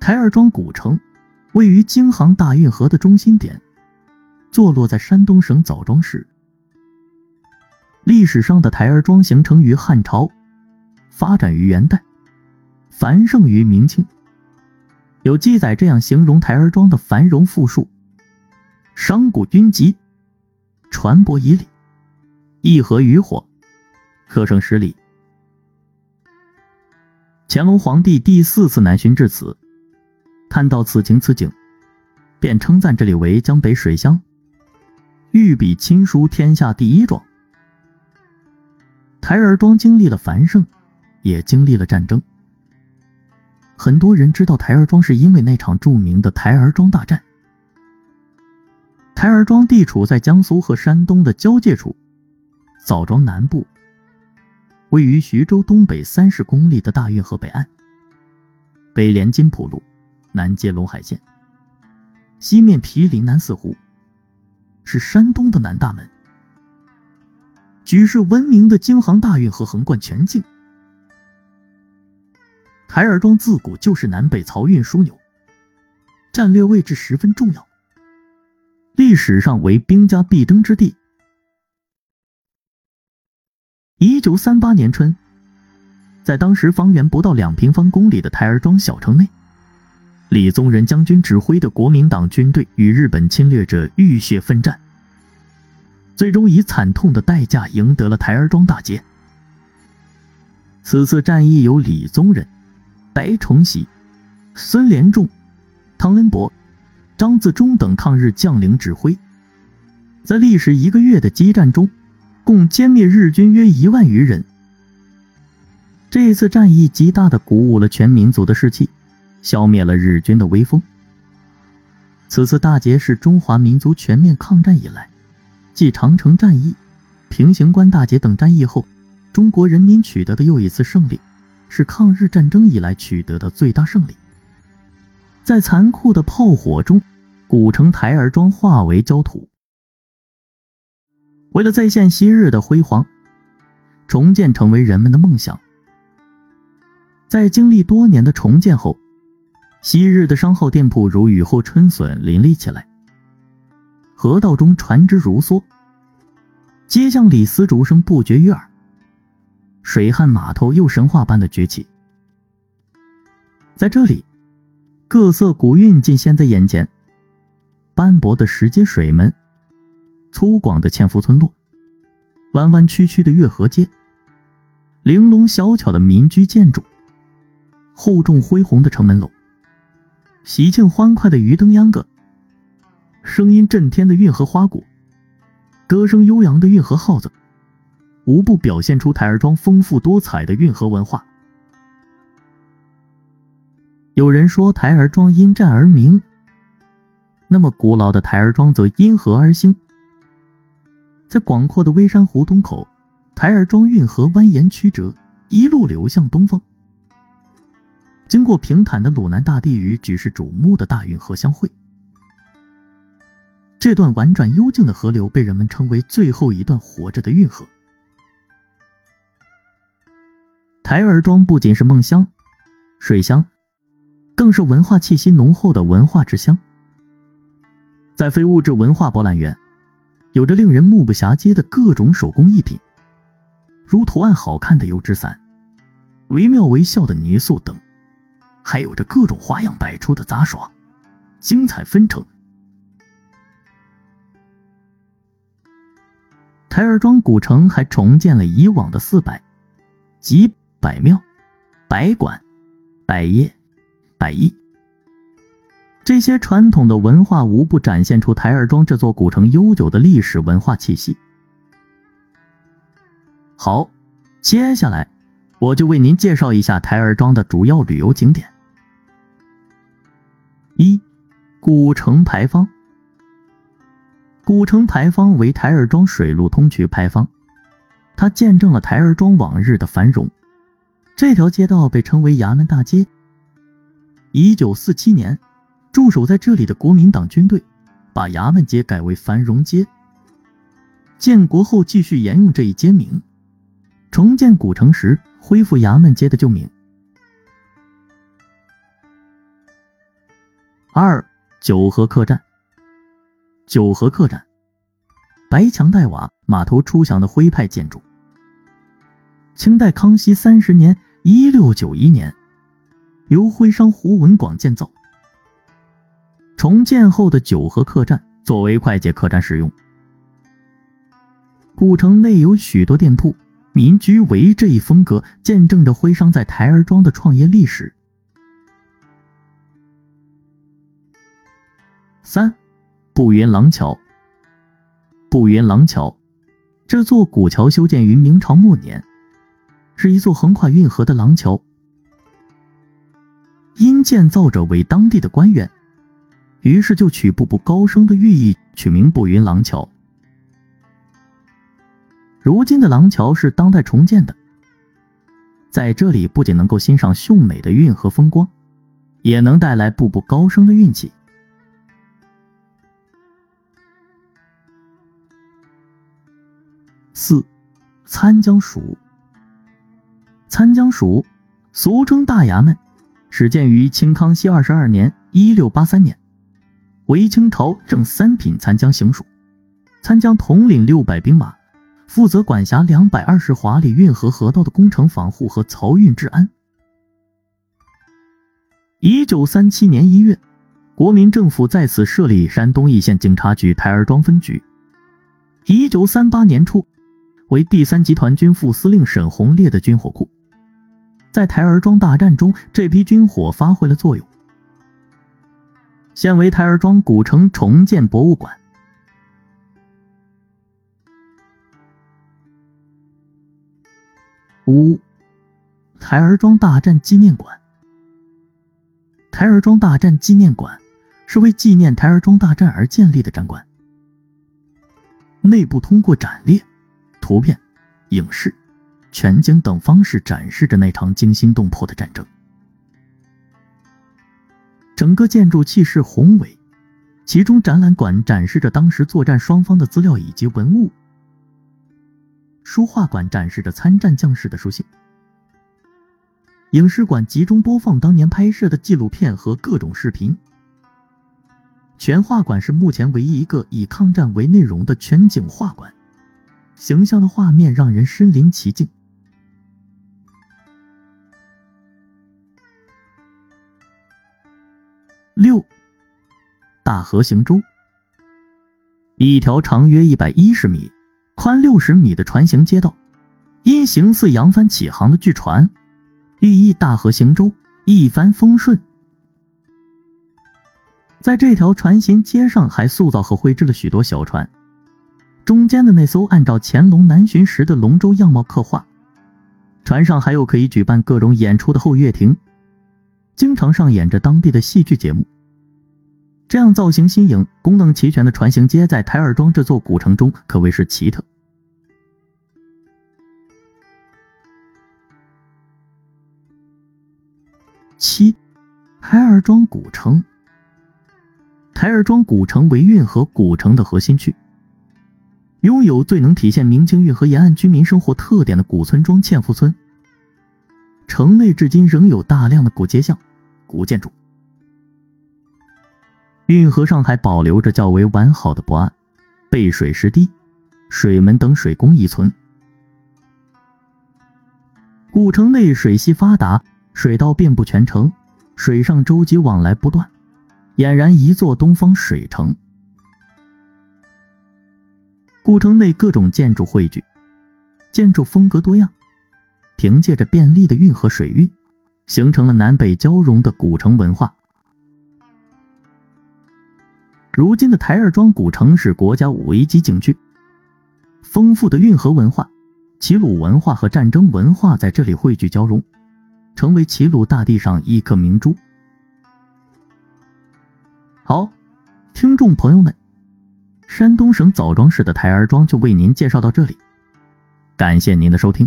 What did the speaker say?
台儿庄古城位于京杭大运河的中心点，坐落在山东省枣庄市。历史上的台儿庄形成于汉朝，发展于元代，繁盛于明清。有记载这样形容台儿庄的繁荣富庶：商贾云集，船舶以礼，一河渔火，客胜十里。乾隆皇帝第四次南巡至此，看到此情此景，便称赞这里为江北水乡，御笔亲书天下第一庄。台儿庄经历了繁盛，也经历了战争。很多人知道台儿庄是因为那场著名的台儿庄大战。台儿庄地处在江苏和山东的交界处，枣庄南部，位于徐州东北三十公里的大运河北岸，北连金浦路，南接陇海线，西面毗邻南四湖，是山东的南大门。举世闻名的京杭大运河横贯全境。台儿庄自古就是南北漕运枢纽，战略位置十分重要，历史上为兵家必争之地。一九三八年春，在当时方圆不到两平方公里的台儿庄小城内，李宗仁将军指挥的国民党军队与日本侵略者浴血奋战，最终以惨痛的代价赢得了台儿庄大捷。此次战役由李宗仁。白崇禧、孙连仲、汤恩伯、张自忠等抗日将领指挥，在历时一个月的激战中，共歼灭日军约一万余人。这次战役极大的鼓舞了全民族的士气，消灭了日军的威风。此次大捷是中华民族全面抗战以来，继长城战役、平型关大捷等战役后，中国人民取得的又一次胜利。是抗日战争以来取得的最大胜利。在残酷的炮火中，古城台儿庄化为焦土。为了再现昔日的辉煌，重建成为人们的梦想。在经历多年的重建后，昔日的商号店铺如雨后春笋林立起来，河道中船只如梭，街巷里丝竹声不绝于耳。水旱码头又神话般的崛起，在这里，各色古韵尽现在眼前：斑驳的石阶水门，粗犷的纤夫村落，弯弯曲曲的月河街，玲珑小巧的民居建筑，厚重恢宏的城门楼，喜庆欢快的鱼灯秧歌，声音震天的运河花鼓，歌声悠扬的运河号子。无不表现出台儿庄丰富多彩的运河文化。有人说台儿庄因战而名，那么古老的台儿庄则因河而兴。在广阔的微山湖东口，台儿庄运河蜿蜒曲折，一路流向东方，经过平坦的鲁南大地与举世瞩目的大运河相会。这段婉转幽静的河流被人们称为最后一段活着的运河。台儿庄不仅是梦乡、水乡，更是文化气息浓厚的文化之乡。在非物质文化博览园，有着令人目不暇接的各种手工艺品，如图案好看的油纸伞、惟妙惟肖的泥塑等，还有着各种花样百出的杂耍，精彩纷呈。台儿庄古城还重建了以往的四百及。百庙、百馆、百业、百艺，这些传统的文化无不展现出台儿庄这座古城悠久的历史文化气息。好，接下来我就为您介绍一下台儿庄的主要旅游景点。一、古城牌坊。古城牌坊为台儿庄水陆通衢牌坊，它见证了台儿庄往日的繁荣。这条街道被称为衙门大街。一九四七年，驻守在这里的国民党军队把衙门街改为繁荣街。建国后继续沿用这一街名，重建古城时恢复衙门街的旧名。二、九河客栈。九河客栈，白墙黛瓦、码头出墙的徽派建筑。清代康熙三十年（一六九一年），由徽商胡文广建造。重建后的九河客栈作为快捷客栈使用。古城内有许多店铺，民居为这一风格，见证着徽商在台儿庄的创业历史。三，步云廊桥。步云廊桥，这座古桥修建于明朝末年。是一座横跨运河的廊桥，因建造者为当地的官员，于是就取步步高升的寓意，取名步云廊桥。如今的廊桥是当代重建的，在这里不仅能够欣赏秀美的运河风光，也能带来步步高升的运气。四，参江署。参江署，俗称大衙门，始建于清康熙二十二年（一六八三年），为清朝正三品参江行署。参江统领六百兵马，负责管辖两百二十华里运河河道的工程防护和漕运治安。一九三七年一月，国民政府在此设立山东义县警察局台儿庄分局。一九三八年初，为第三集团军副司令沈鸿烈的军火库。在台儿庄大战中，这批军火发挥了作用，现为台儿庄古城重建博物馆。五，台儿庄大战纪念馆。台儿庄大战纪念馆是为纪念台儿庄大战而建立的展馆，内部通过展列、图片、影视。全景等方式展示着那场惊心动魄的战争。整个建筑气势宏伟，其中展览馆展示着当时作战双方的资料以及文物，书画馆展示着参战将士的书信，影视馆集中播放当年拍摄的纪录片和各种视频，全画馆是目前唯一一个以抗战为内容的全景画馆，形象的画面让人身临其境。六，大河行舟。一条长约一百一十米、宽六十米的船行街道，因形似扬帆起航的巨船，寓意大河行舟，一帆风顺。在这条船行街上，还塑造和绘制了许多小船，中间的那艘按照乾隆南巡时的龙舟样貌刻画。船上还有可以举办各种演出的后乐亭。经常上演着当地的戏剧节目。这样造型新颖、功能齐全的船型街，在台儿庄这座古城中可谓是奇特。七，台儿庄古城。台儿庄古城为运河古城的核心区，拥有最能体现明清运河沿岸居民生活特点的古村庄纤夫村。城内至今仍有大量的古街巷。古建筑，运河上还保留着较为完好的泊岸、背水石堤、水门等水工遗存。古城内水系发达，水道遍布全城，水上舟楫往来不断，俨然一座东方水城。古城内各种建筑汇聚，建筑风格多样，凭借着便利的运河水运。形成了南北交融的古城文化。如今的台儿庄古城是国家五 A 级景区，丰富的运河文化、齐鲁文化和战争文化在这里汇聚交融，成为齐鲁大地上一颗明珠。好，听众朋友们，山东省枣庄市的台儿庄就为您介绍到这里，感谢您的收听。